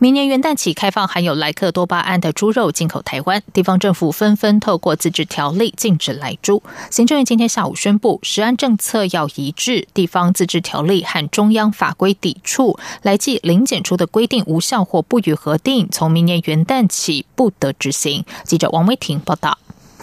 明年元旦起开放含有莱克多巴胺的猪肉进口台湾，地方政府纷纷透过自治条例禁止来猪。行政院今天下午宣布，食安政策要一致，地方自治条例和中央法规抵触，来记零检出的规定无效或不予核定，从明年元旦起不得执行。记者王威婷报道。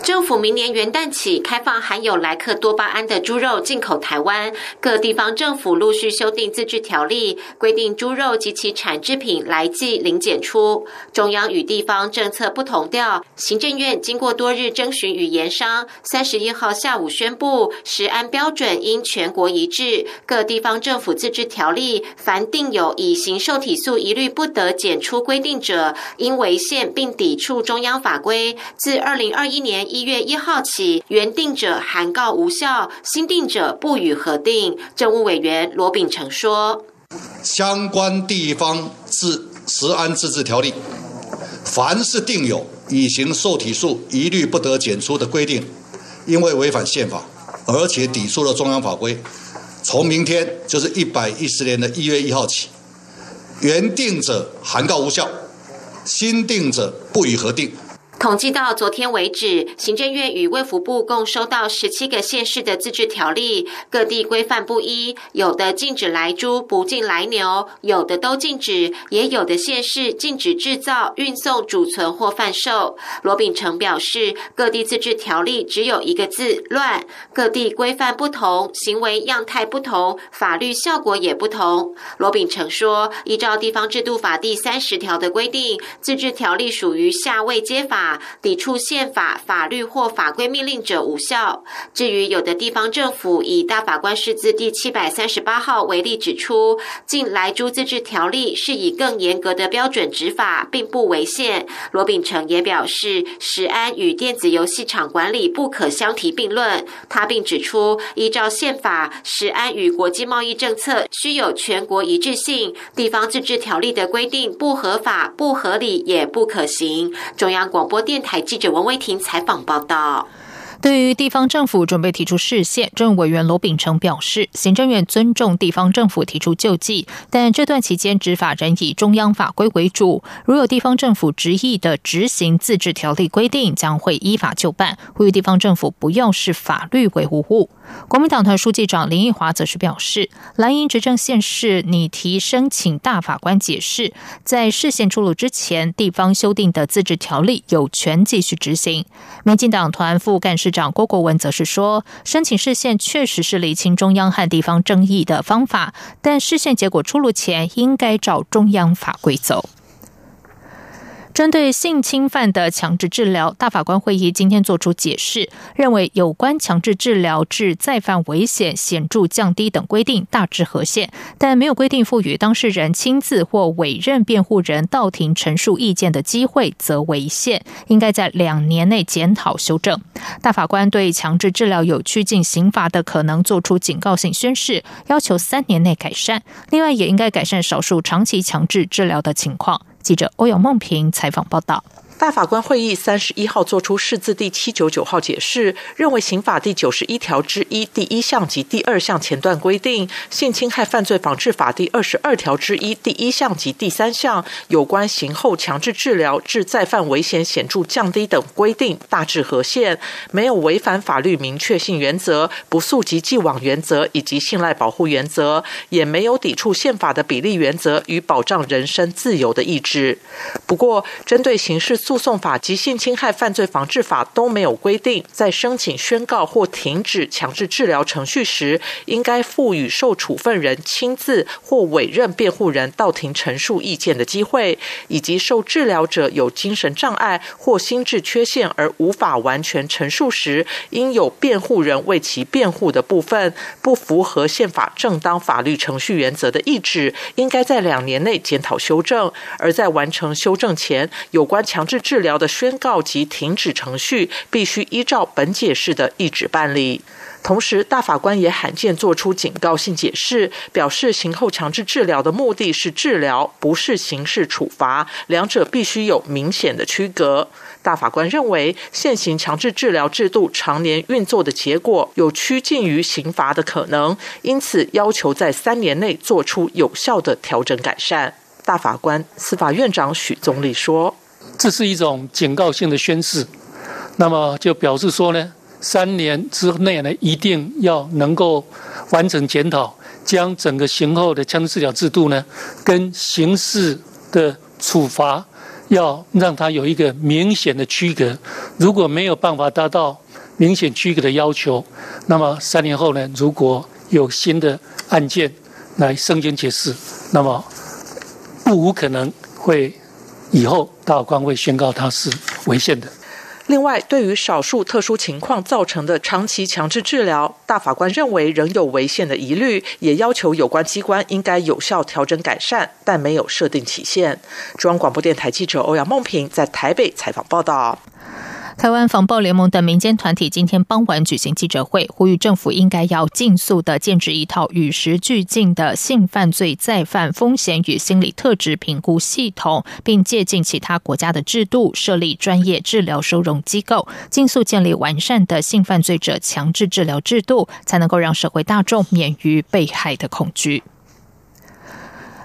政府明年元旦起开放含有莱克多巴胺的猪肉进口台湾，各地方政府陆续修订自治条例，规定猪肉及其产制品来记零检出。中央与地方政策不同调，行政院经过多日征询与研商，三十一号下午宣布，食安标准应全国一致，各地方政府自治条例凡定有乙型受体素一律不得检出规定者，应违宪并抵触中央法规，自二零二一年。一月一号起，原定者函告无效，新定者不予核定。政务委员罗秉成说：“相关地方自食安自治条例，凡是定有乙型受体素一律不得检出的规定，因为违反宪法，而且抵触了中央法规，从明天就是一百一十年的一月一号起，原定者函告无效，新定者不予核定。”统计到昨天为止，行政院与卫福部共收到十七个县市的自治条例，各地规范不一，有的禁止来猪，不禁来牛，有的都禁止，也有的县市禁止制造、运送、储存或贩售。罗秉成表示，各地自治条例只有一个字“乱”，各地规范不同，行为样态不同，法律效果也不同。罗秉成说，依照地方制度法第三十条的规定，自治条例属于下位接法。抵触宪法、法律或法规命令者无效。至于有的地方政府以大法官释字第七百三十八号为例，指出近来租自治条例是以更严格的标准执法，并不违宪。罗秉成也表示，食安与电子游戏场管理不可相提并论。他并指出，依照宪法，食安与国际贸易政策需有全国一致性，地方自治条例的规定不合法、不合理，也不可行。中央广播。电台记者王威婷采访报道。对于地方政府准备提出市县，政务委员罗秉成表示，行政院尊重地方政府提出救济，但这段期间执法仍以中央法规为主。如有地方政府执意的执行自治条例规定，将会依法就办。呼吁地方政府不要视法律为无物。国民党团书记长林奕华则是表示，蓝营执政县市拟提申请大法官解释，在视线出炉之前，地方修订的自治条例有权继续执行。民进党团副干事长郭国文则是说，申请视线确实是厘清中央和地方争议的方法，但视线结果出炉前，应该照中央法规走。针对性侵犯的强制治疗，大法官会议今天作出解释，认为有关强制治疗致再犯危险显著降低等规定大致合宪，但没有规定赋予当事人亲自或委任辩护人到庭陈述意见的机会，则违宪，应该在两年内检讨修正。大法官对强制治疗有趋近刑罚的可能作出警告性宣誓，要求三年内改善。另外，也应该改善少数长期强制治疗的情况。记者欧阳梦平采访报道。大法官会议三十一号作出释字第七九九号解释，认为刑法第九十一条之一第一项及第二项前段规定，性侵害犯罪防治法第二十二条之一第一项及第三项有关刑后强制治疗致再犯危险显著降低等规定大致合宪，没有违反法律明确性原则、不溯及既往原则以及信赖保护原则，也没有抵触宪法的比例原则与保障人身自由的意志。不过，针对刑事诉讼法及性侵害犯罪防治法都没有规定，在申请宣告或停止强制治疗程序时，应该赋予受处分人亲自或委任辩护人到庭陈述意见的机会，以及受治疗者有精神障碍或心智缺陷而无法完全陈述时，应有辩护人为其辩护的部分不符合宪法正当法律程序原则的意志，应该在两年内检讨修正。而在完成修正前，有关强制治疗的宣告及停止程序必须依照本解释的意旨办理。同时，大法官也罕见做出警告性解释，表示刑后强制治疗的目的是治疗，不是刑事处罚，两者必须有明显的区隔。大法官认为，现行强制治疗制度常年运作的结果有趋近于刑罚的可能，因此要求在三年内做出有效的调整改善。大法官、司法院长许宗立说：“这是一种警告性的宣示，那么就表示说呢。”三年之内呢，一定要能够完成检讨，将整个刑后的强制治疗制度呢，跟刑事的处罚要让它有一个明显的区隔。如果没有办法达到明显区隔的要求，那么三年后呢，如果有新的案件来申请解释，那么不无可能会以后大法官会宣告它是违宪的。另外，对于少数特殊情况造成的长期强制治疗，大法官认为仍有违宪的疑虑，也要求有关机关应该有效调整改善，但没有设定期限。中央广播电台记者欧阳梦平在台北采访报道。台湾防暴联盟等民间团体今天傍晚举行记者会，呼吁政府应该要尽速的建制一套与时俱进的性犯罪再犯风险与心理特质评估系统，并借鉴其他国家的制度，设立专业治疗收容机构，尽速建立完善的性犯罪者强制治疗制度，才能够让社会大众免于被害的恐惧。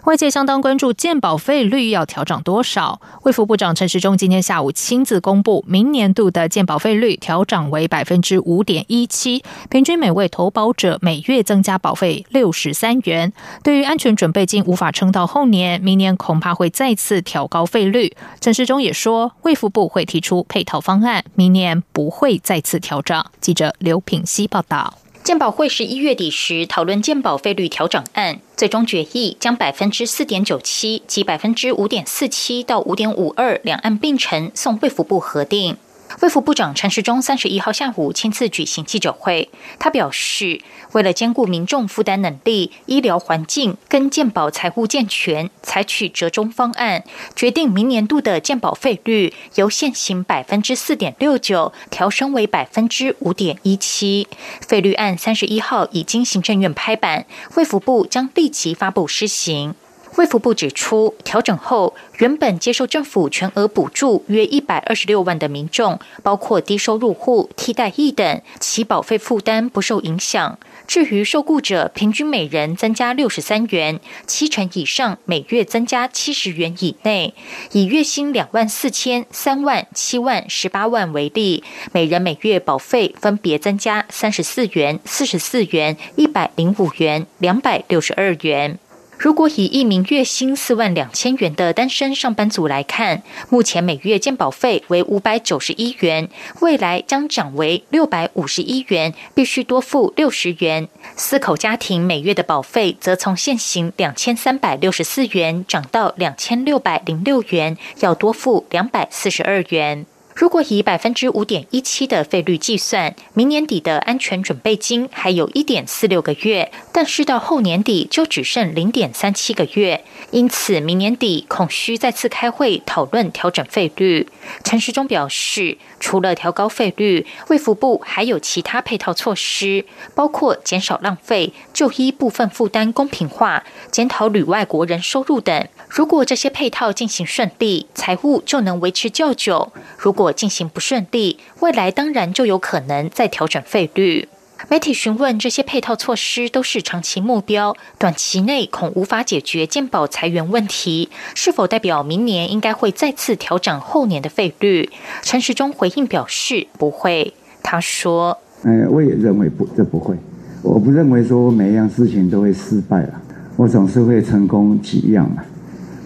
外界相当关注健保费率要调整多少。卫福部长陈时中今天下午亲自公布，明年度的健保费率调整为百分之五点一七，平均每位投保者每月增加保费六十三元。对于安全准备金无法撑到后年，明年恐怕会再次调高费率。陈时中也说，卫福部会提出配套方案，明年不会再次调整。记者刘品希报道。鉴保会十一月底时讨论鉴保费率调整案，最终决议将百分之四点九七及百分之五点四七到五点五二两岸并陈送卫福部核定。卫福部长陈时中三十一号下午亲自举行记者会，他表示，为了兼顾民众负担能力、医疗环境跟健保财务健全，采取折中方案，决定明年度的健保费率由现行百分之四点六九调升为百分之五点一七。费率案三十一号已经行政院拍板，卫福部将立即发布施行。卫福部指出，调整后，原本接受政府全额补助约一百二十六万的民众，包括低收入户、替代役等，其保费负担不受影响。至于受雇者，平均每人增加六十三元，七成以上每月增加七十元以内。以月薪两万四千、三万、七万、十八万为例，每人每月保费分别增加三十四元、四十四元、一百零五元、两百六十二元。如果以一名月薪四万两千元的单身上班族来看，目前每月健保费为五百九十一元，未来将涨为六百五十一元，必须多付六十元。四口家庭每月的保费则从现行两千三百六十四元涨到两千六百零六元，要多付两百四十二元。如果以百分之五点一七的费率计算，明年底的安全准备金还有一点四六个月，但是到后年底就只剩零点三七个月，因此明年底恐需再次开会讨论调整费率。陈时中表示，除了调高费率，卫福部还有其他配套措施，包括减少浪费、就医部分负担公平化、检讨旅外国人收入等。如果这些配套进行顺利，财务就能维持较久；如果进行不顺利，未来当然就有可能再调整费率。媒体询问这些配套措施都是长期目标，短期内恐无法解决健保裁员问题，是否代表明年应该会再次调整后年的费率？陈时中回应表示不会。他说：“嗯，我也认为不，这不会。我不认为说每一样事情都会失败了，我总是会成功几样嘛。”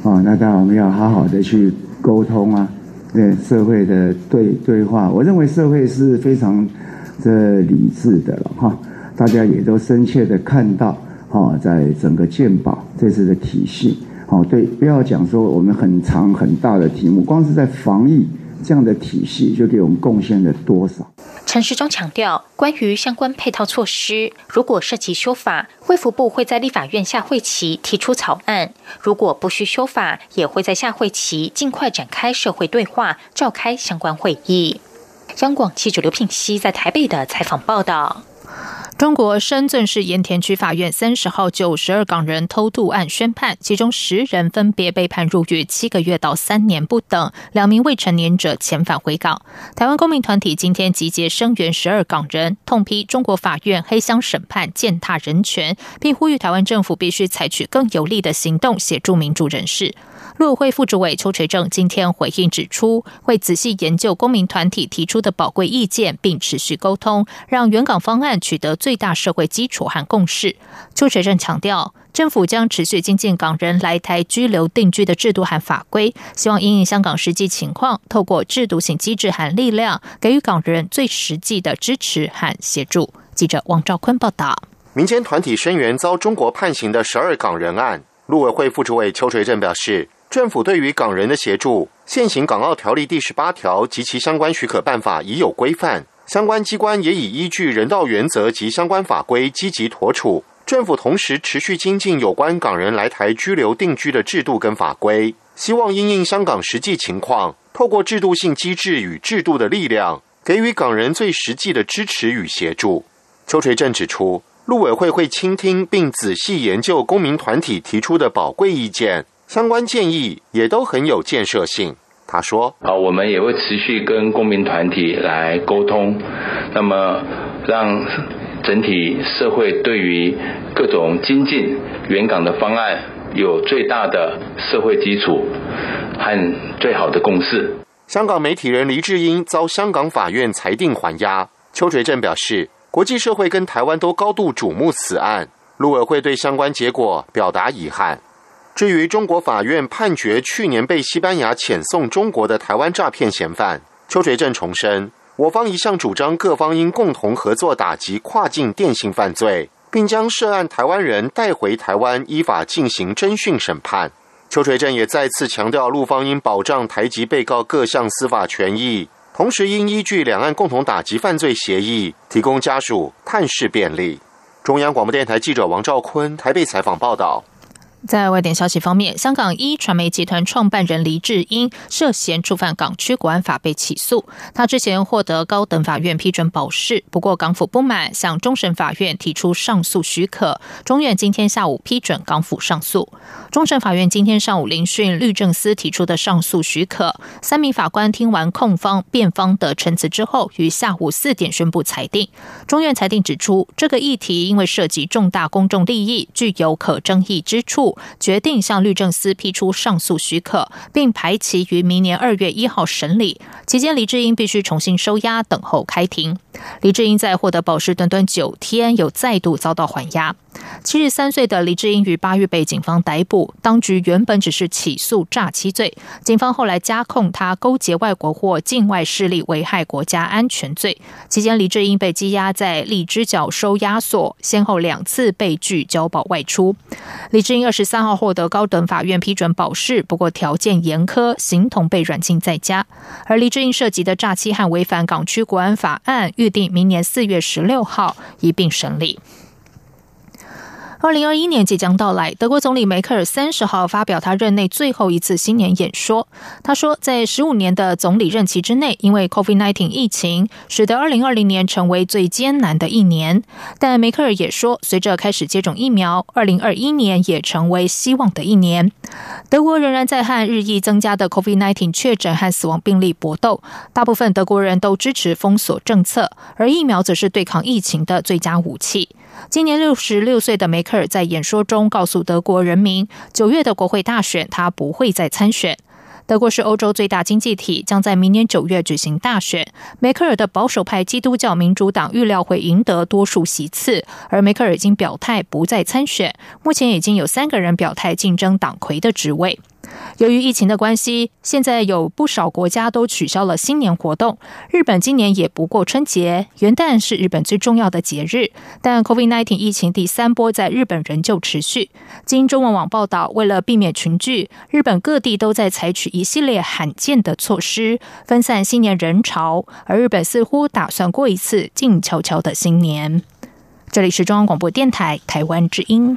哦，那当然我们要好好的去沟通啊，对社会的对对话。我认为社会是非常这理智的了哈，大家也都深切的看到，哈，在整个健保这次的体系，哦，对，不要讲说我们很长很大的题目，光是在防疫这样的体系，就给我们贡献了多少。陈时中强调，关于相关配套措施，如果涉及修法，卫福部会在立法院下会期提出草案；如果不需修法，也会在下会期尽快展开社会对话，召开相关会议。央广记者刘品熙在台北的采访报道。中国深圳市盐田区法院三十号就十二港人偷渡案宣判，其中十人分别被判入狱七个月到三年不等，两名未成年者遣返回港。台湾公民团体今天集结声援十二港人，痛批中国法院黑箱审判、践踏人权，并呼吁台湾政府必须采取更有力的行动协助民主人士。陆委会副主委邱垂正今天回应指出，会仔细研究公民团体提出的宝贵意见，并持续沟通，让原港方案取得最大社会基础和共识。邱垂正强调，政府将持续精进港人来台居留定居的制度和法规，希望因应香港实际情况，透过制度性机制和力量，给予港人最实际的支持和协助。记者王兆坤报道。民间团体声援遭中国判刑的十二港人案，陆委会副主委邱垂正表示。政府对于港人的协助，现行《港澳条例》第十八条及其相关许可办法已有规范，相关机关也已依据人道原则及相关法规积极妥处。政府同时持续精进有关港人来台居留定居的制度跟法规，希望因应香港实际情况，透过制度性机制与制度的力量，给予港人最实际的支持与协助。邱垂正指出，陆委会会倾听并仔细研究公民团体提出的宝贵意见。相关建议也都很有建设性。他说：“啊，我们也会持续跟公民团体来沟通，那么让整体社会对于各种精进原港的方案有最大的社会基础和最好的共识。”香港媒体人黎智英遭香港法院裁定还押。邱垂正表示，国际社会跟台湾都高度瞩目此案，陆委会对相关结果表达遗憾。至于中国法院判决去年被西班牙遣送中国的台湾诈骗嫌犯，邱垂正重申，我方一向主张各方应共同合作打击跨境电信犯罪，并将涉案台湾人带回台湾依法进行侦讯审判。邱垂正也再次强调，陆方应保障台籍被告各项司法权益，同时应依据两岸共同打击犯罪协议，提供家属探视便利。中央广播电台记者王兆坤台北采访报道。在外电消息方面，香港一传媒集团创办人黎智英涉嫌触犯港区国安法被起诉。他之前获得高等法院批准保释，不过港府不满，向终审法院提出上诉许可。中院今天下午批准港府上诉。终审法院今天上午聆讯律政司提出的上诉许可。三名法官听完控方、辩方的陈词之后，于下午四点宣布裁定。中院裁定指出，这个议题因为涉及重大公众利益，具有可争议之处。决定向律政司批出上诉许可，并排期于明年二月一号审理。期间，李智英必须重新收押，等候开庭。李智英在获得保释短短九天，又再度遭到缓押。七十三岁的李智英于八月被警方逮捕，当局原本只是起诉诈欺罪，警方后来加控他勾结外国或境外势力危害国家安全罪。期间，李智英被羁押在荔枝角收押所，先后两次被拒交保外出。李智英二十三号获得高等法院批准保释，不过条件严苛，形同被软禁在家。而黎智英涉及的诈欺和违反港区国安法案，预定明年四月十六号一并审理。二零二一年即将到来，德国总理梅克尔三十号发表他任内最后一次新年演说。他说，在十五年的总理任期之内，因为 COVID-19 疫情，使得二零二零年成为最艰难的一年。但梅克尔也说，随着开始接种疫苗，二零二一年也成为希望的一年。德国仍然在和日益增加的 COVID-19 确诊和死亡病例搏斗。大部分德国人都支持封锁政策，而疫苗则是对抗疫情的最佳武器。今年六十六岁的梅克尔在演说中告诉德国人民，九月的国会大选他不会再参选。德国是欧洲最大经济体，将在明年九月举行大选。梅克尔的保守派基督教民主党预料会赢得多数席次，而梅克尔已经表态不再参选。目前已经有三个人表态竞争党魁的职位。由于疫情的关系，现在有不少国家都取消了新年活动。日本今年也不过春节，元旦是日本最重要的节日。但 COVID-19 疫情第三波在日本仍旧持续。经中文网报道，为了避免群聚，日本各地都在采取一系列罕见的措施，分散新年人潮。而日本似乎打算过一次静悄悄的新年。这里是中央广播电台台湾之音。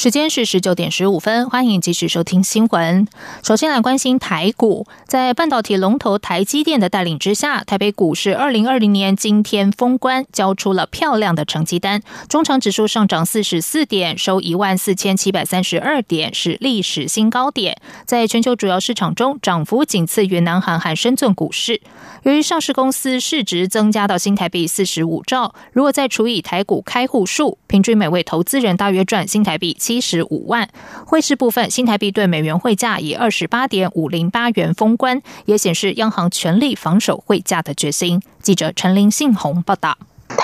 时间是十九点十五分，欢迎继续收听新闻。首先来关心台股，在半导体龙头台积电的带领之下，台北股市二零二零年今天封关，交出了漂亮的成绩单。中长指数上涨四十四点，收一万四千七百三十二点，是历史新高点。在全球主要市场中，涨幅仅次于南韩和深圳股市。由于上市公司市值增加到新台币四十五兆，如果再除以台股开户数，平均每位投资人大约赚新台币。七十五万。汇市部分，新台币对美元汇价以二十八点五零八元封关，也显示央行全力防守汇价的决心。记者陈林信宏报道。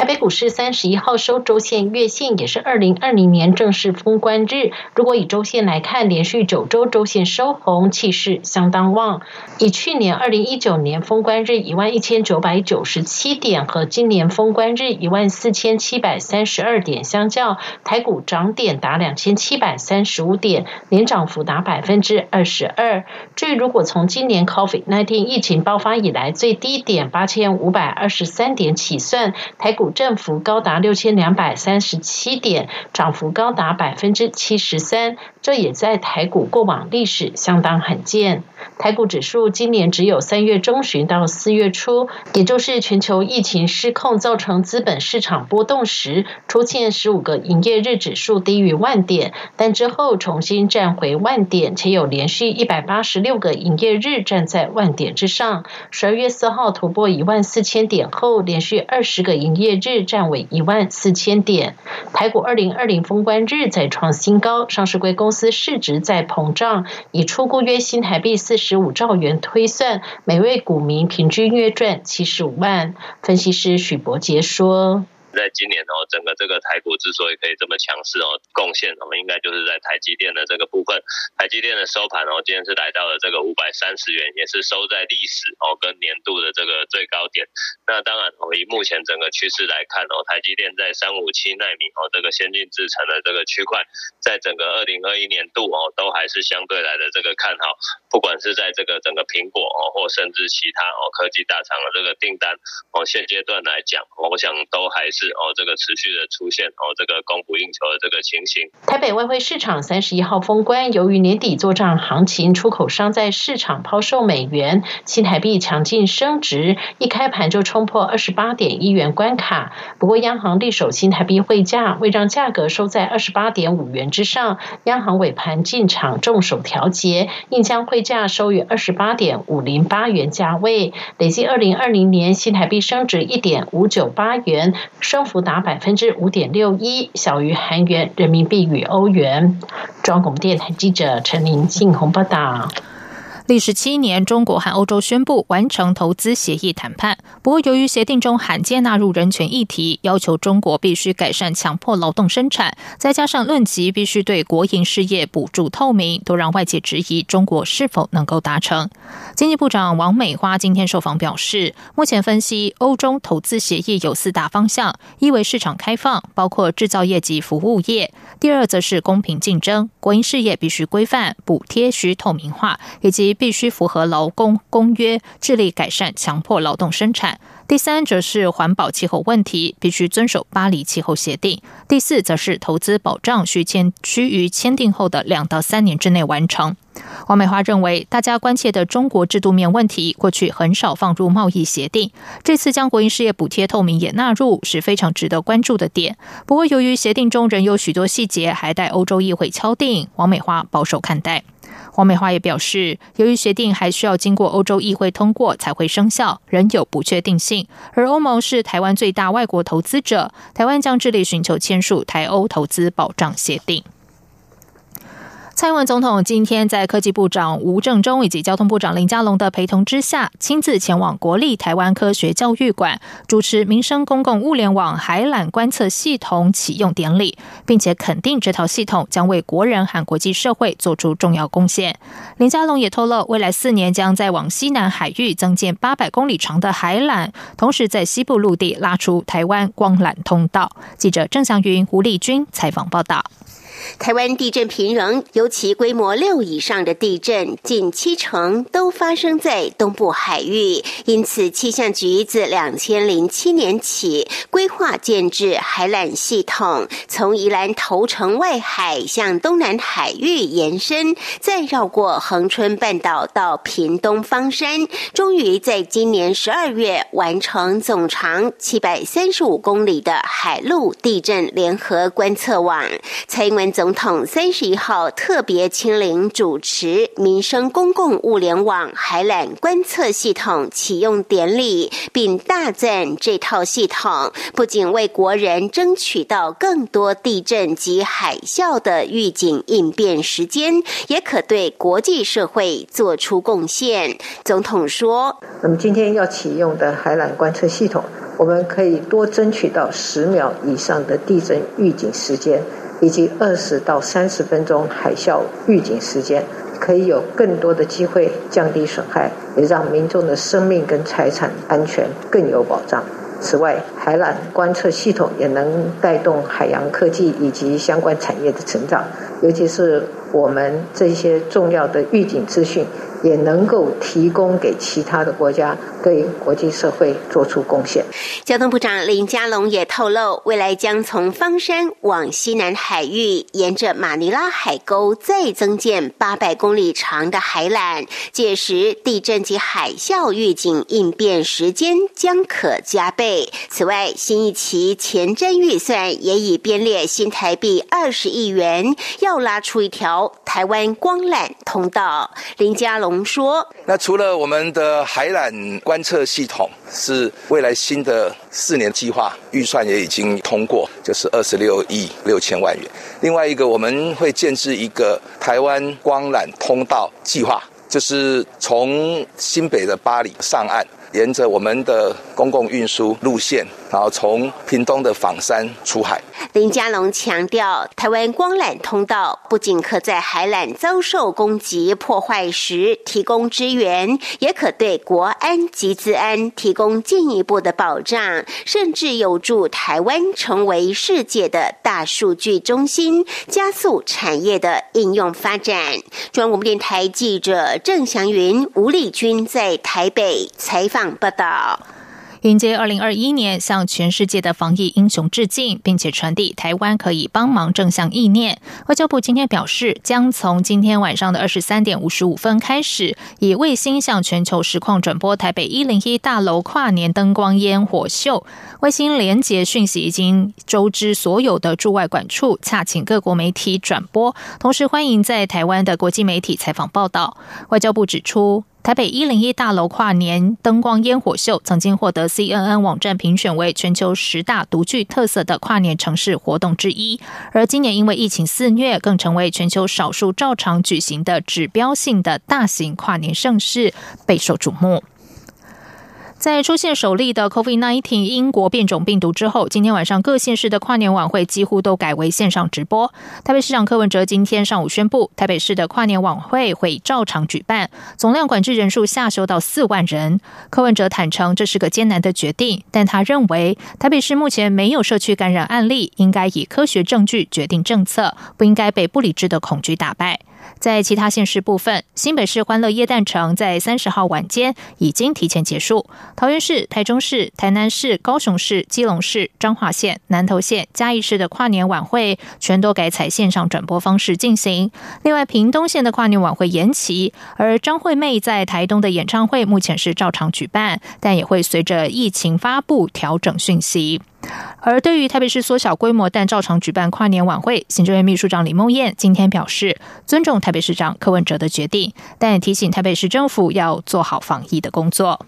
台北股市三十一号收周线月线，也是二零二零年正式封关日。如果以周线来看，连续九周周线收红，气势相当旺。以去年二零一九年封关日一万一千九百九十七点和今年封关日一万四千七百三十二点相较，台股涨点达两千七百三十五点，年涨幅达百分之二十二。至于如果从今年 COVID-19 疫情爆发以来最低点八千五百二十三点起算，台股振幅高达六千两百三十七点，涨幅高达百分之七十三，这也在台股过往历史相当罕见。台股指数今年只有三月中旬到四月初，也就是全球疫情失控造成资本市场波动时，出现十五个营业日指数低于万点，但之后重新站回万点，且有连续一百八十六个营业日站在万点之上。十二月四号突破一万四千点后，连续二十个营业日站稳一万四千点。台股二零二零封关日再创新高，上市贵公司市值在膨胀，以初估约新台币四。十五兆元推算，每位股民平均约赚七十五万。分析师许博杰说。在今年哦，整个这个台股之所以可以这么强势哦，贡献我们应该就是在台积电的这个部分。台积电的收盘哦，今天是来到了这个五百三十元，也是收在历史哦跟年度的这个最高点。那当然，哦，以目前整个趋势来看哦，台积电在三五七纳米哦这个先进制程的这个区块，在整个二零二一年度哦，都还是相对来的这个看好。不管是在这个整个苹果哦，或甚至其他哦科技大厂的这个订单哦，现阶段来讲，我想都还是。哦，这个持续的出现哦，这个供不应求的这个情形。台北外汇市场三十一号封关，由于年底做账行情，出口商在市场抛售美元，新台币强劲升值，一开盘就冲破二十八点一元关卡。不过央行力守新台币汇价，为让价格收在二十八点五元之上，央行尾盘进场重手调节，应将汇价收于二十八点五零八元价位。累计二零二零年新台币升值一点五九八元。升幅达百分之五点六一，小于韩元、人民币与欧元。中国广电台记者陈林信宏报道。历时七年，中国和欧洲宣布完成投资协议谈判。不过，由于协定中罕见纳入人权议题，要求中国必须改善强迫劳动生产，再加上论及必须对国营事业补助透明，都让外界质疑中国是否能够达成。经济部长王美花今天受访表示，目前分析欧中投资协议有四大方向：一为市场开放，包括制造业及服务业；第二则是公平竞争，国营事业必须规范，补贴需透明化，以及必须符合劳工公约，致力改善强迫劳动生产。第三，则是环保气候问题，必须遵守巴黎气候协定。第四，则是投资保障需签需于签订后的两到三年之内完成。王美花认为，大家关切的中国制度面问题，过去很少放入贸易协定，这次将国营事业补贴透明也纳入，是非常值得关注的点。不过，由于协定中仍有许多细节还待欧洲议会敲定，王美花保守看待。黄美花也表示，由于协定还需要经过欧洲议会通过才会生效，仍有不确定性。而欧盟是台湾最大外国投资者，台湾将致力寻求签署台欧投资保障协定。蔡英文总统今天在科技部长吴正中以及交通部长林佳龙的陪同之下，亲自前往国立台湾科学教育馆主持民生公共物联网海缆观测系统启用典礼，并且肯定这套系统将为国人和国际社会做出重要贡献。林佳龙也透露，未来四年将在往西南海域增建八百公里长的海缆，同时在西部陆地拉出台湾光缆通道。记者郑祥云、胡丽君采访报道。台湾地震频仍，尤其规模六以上的地震，近七成都发生在东部海域。因此，气象局自两千零七年起规划建制海缆系统，从宜兰头城外海向东南海域延伸，再绕过恒春半岛到屏东方山，终于在今年十二月完成总长七百三十五公里的海陆地震联合观测网。蔡英文总统三十一号特别亲临主持民生公共物联网海缆观测系统启用典礼，并大赞这套系统不仅为国人争取到更多地震及海啸的预警应变时间，也可对国际社会做出贡献。总统说：“那么今天要启用的海缆观测系统，我们可以多争取到十秒以上的地震预警时间。”以及二十到三十分钟海啸预警时间，可以有更多的机会降低损害，也让民众的生命跟财产安全更有保障。此外，海缆观测系统也能带动海洋科技以及相关产业的成长，尤其是我们这些重要的预警资讯。也能够提供给其他的国家，对国际社会做出贡献。交通部长林佳龙也透露，未来将从方山往西南海域，沿着马尼拉海沟再增建八百公里长的海缆，届时地震及海啸预警应变时间将可加倍。此外，新一期前瞻预算也已编列新台币二十亿元，要拉出一条台湾光缆通道。林佳龙。龙说：“那除了我们的海缆观测系统是未来新的四年计划预算也已经通过，就是二十六亿六千万元。另外一个，我们会建制一个台湾光缆通道计划，就是从新北的巴黎上岸。”沿着我们的公共运输路线，然后从屏东的枋山出海。林佳龙强调，台湾光缆通道不仅可在海缆遭受攻击破坏时提供支援，也可对国安及治安提供进一步的保障，甚至有助台湾成为世界的大数据中心，加速产业的应用发展。中央广播电台记者郑祥云、吴丽君在台北采访。报道。迎接二零二一年，向全世界的防疫英雄致敬，并且传递台湾可以帮忙正向意念。外交部今天表示，将从今天晚上的二十三点五十五分开始，以卫星向全球实况转播台北一零一大楼跨年灯光烟火秀。卫星连接讯息已经周知所有的驻外管处，洽请各国媒体转播，同时欢迎在台湾的国际媒体采访报道。外交部指出。台北一零一大楼跨年灯光烟火秀曾经获得 CNN 网站评选为全球十大独具特色的跨年城市活动之一，而今年因为疫情肆虐，更成为全球少数照常举行的指标性的大型跨年盛事，备受瞩目。在出现首例的 COVID-19 英国变种病毒之后，今天晚上各县市的跨年晚会几乎都改为线上直播。台北市长柯文哲今天上午宣布，台北市的跨年晚会会照常举办，总量管制人数下修到四万人。柯文哲坦诚这是个艰难的决定，但他认为台北市目前没有社区感染案例，应该以科学证据决定政策，不应该被不理智的恐惧打败。在其他县市部分，新北市欢乐夜诞城在三十号晚间已经提前结束。桃园市、台中市、台南市、高雄市、基隆市、彰化县、南投县、嘉义市的跨年晚会全都改采线上转播方式进行。另外，屏东县的跨年晚会延期，而张惠妹在台东的演唱会目前是照常举办，但也会随着疫情发布调整讯息。而对于台北市缩小规模但照常举办跨年晚会，行政院秘书长李梦燕今天表示，尊重台北市长柯文哲的决定，但也提醒台北市政府要做好防疫的工作。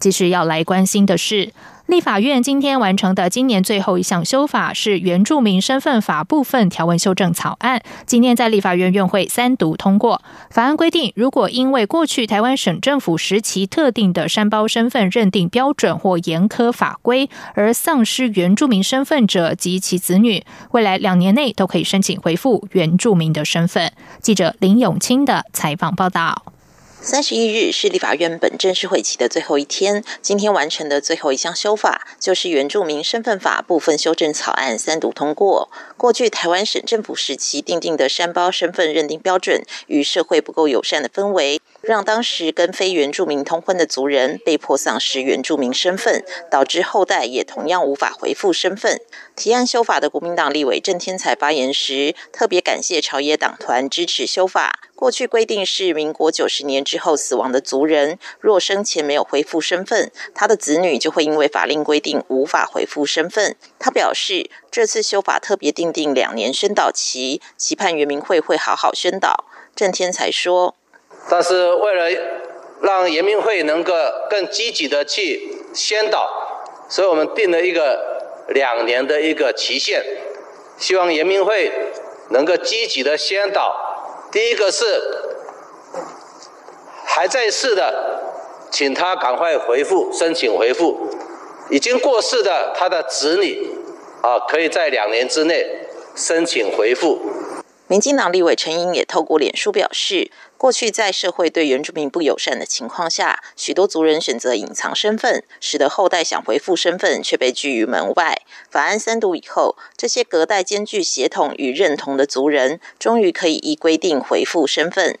其实要来关心的是。立法院今天完成的今年最后一项修法是原住民身份法部分条文修正草案，今天在立法院院会三读通过。法案规定，如果因为过去台湾省政府时期特定的山包身份认定标准或严苛法规而丧失原住民身份者及其子女，未来两年内都可以申请恢复原住民的身份。记者林永清的采访报道。三十一日是立法院本正式会期的最后一天，今天完成的最后一项修法，就是原住民身份法部分修正草案三读通过。过去台湾省政府时期订定的山包身份认定标准，与社会不够友善的氛围，让当时跟非原住民通婚的族人被迫丧失原住民身份，导致后代也同样无法回复身份。提案修法的国民党立委郑天才发言时，特别感谢朝野党团支持修法。过去规定是民国九十年之后死亡的族人，若生前没有恢复身份，他的子女就会因为法令规定无法恢复身份。他表示，这次修法特别定定两年宣导期，期盼原民会会好好宣导。郑天才说：“但是为了让人民会能够更积极的去宣导，所以我们定了一个两年的一个期限，希望人民会能够积极的宣导。”第一个是还在世的，请他赶快回复申请回复；已经过世的他的子女啊，可以在两年之内申请回复。民进党立委陈英也透过脸书表示，过去在社会对原住民不友善的情况下，许多族人选择隐藏身份，使得后代想回复身份却被拒于门外。法案三读以后，这些隔代兼具协同与认同的族人，终于可以依规定回复身份。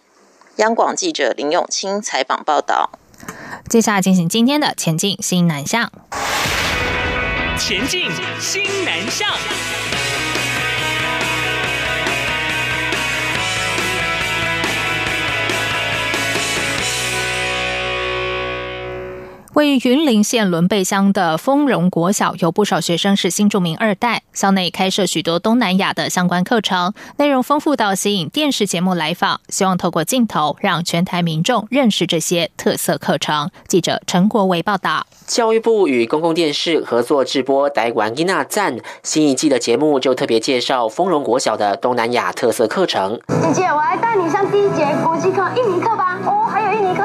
央广记者林永清采访报道。接下来进行今天的前进新南向。前进新南向。位于云林县仑背乡的丰荣国小，有不少学生是新住民二代。校内开设许多东南亚的相关课程，内容丰富到吸引电视节目来访，希望透过镜头让全台民众认识这些特色课程。记者陈国维报道。教育部与公共电视合作直播《台湾伊娜赞》新一季的节目，就特别介绍丰荣国小的东南亚特色课程。姐姐，我来带你上第一节国际课印尼课吧。哦，还有印尼课，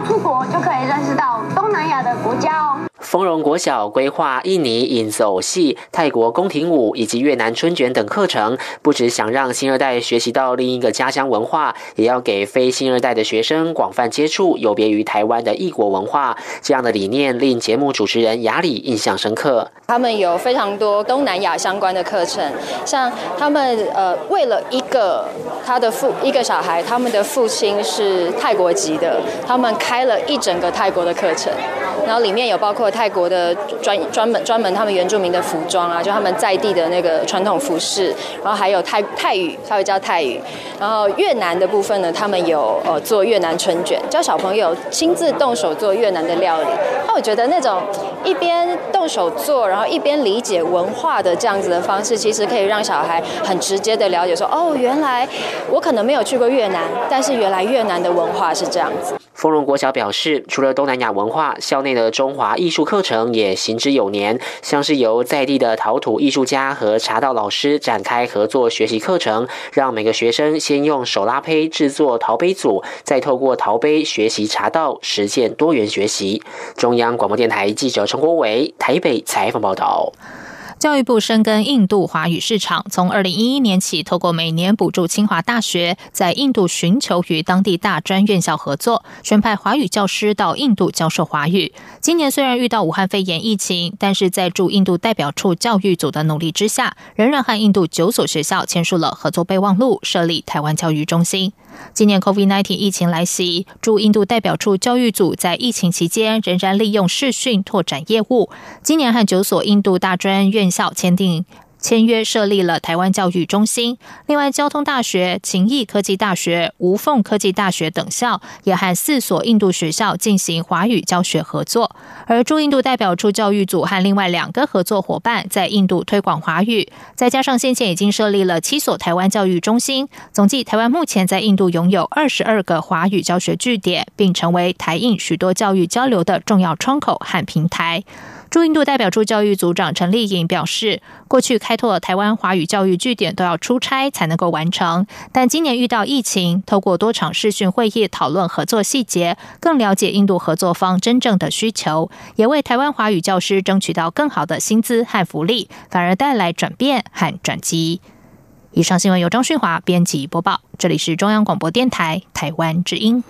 出国就可以认识到东南亚的国家哦。丰荣国小规划印尼影子偶戏、泰国宫廷舞以及越南春卷等课程，不只想让新二代学习到另一个家乡文化，也要给非新二代的学生广泛接触有别于台湾的异国文化。这样的理念令节目主持人雅里印象深刻。他们有非常多东南亚相关的课程，像他们呃，为了一个他的父一个小孩，他们的父亲是泰国籍的，他们开开了一整个泰国的课程，然后里面有包括泰国的专专门专门他们原住民的服装啊，就他们在地的那个传统服饰，然后还有泰泰语，他会教泰语，然后越南的部分呢，他们有呃做越南春卷，教小朋友亲自动手做越南的料理。那我觉得那种一边动手做，然后一边理解文化的这样子的方式，其实可以让小孩很直接的了解说，哦，原来我可能没有去过越南，但是原来越南的文化是这样子。丰荣国小表示，除了东南亚文化，校内的中华艺术课程也行之有年，像是由在地的陶土艺术家和茶道老师展开合作学习课程，让每个学生先用手拉胚制作陶杯组，再透过陶杯学习茶道，实践多元学习。中央广播电台记者陈国伟台北采访报道。教育部深耕印度华语市场，从二零一一年起，透过每年补助清华大学在印度寻求与当地大专院校合作，选派华语教师到印度教授华语。今年虽然遇到武汉肺炎疫情，但是在驻印度代表处教育组的努力之下，仍然和印度九所学校签署了合作备忘录，设立台湾教育中心。今年 COVID-19 疫情来袭，驻印度代表处教育组在疫情期间仍然利用视讯拓展业务。今年和九所印度大专院校签订。签约设立了台湾教育中心，另外交通大学、勤益科技大学、无缝科技大学等校也和四所印度学校进行华语教学合作。而驻印度代表处教育组和另外两个合作伙伴在印度推广华语，再加上先前已经设立了七所台湾教育中心，总计台湾目前在印度拥有二十二个华语教学据点，并成为台印许多教育交流的重要窗口和平台。驻印度代表处教育组长陈丽颖表示，过去开拓台湾华语教育据点都要出差才能够完成，但今年遇到疫情，透过多场视讯会议讨论合作细节，更了解印度合作方真正的需求，也为台湾华语教师争取到更好的薪资和福利，反而带来转变和转机。以上新闻由张旭华编辑播报，这里是中央广播电台台湾之音。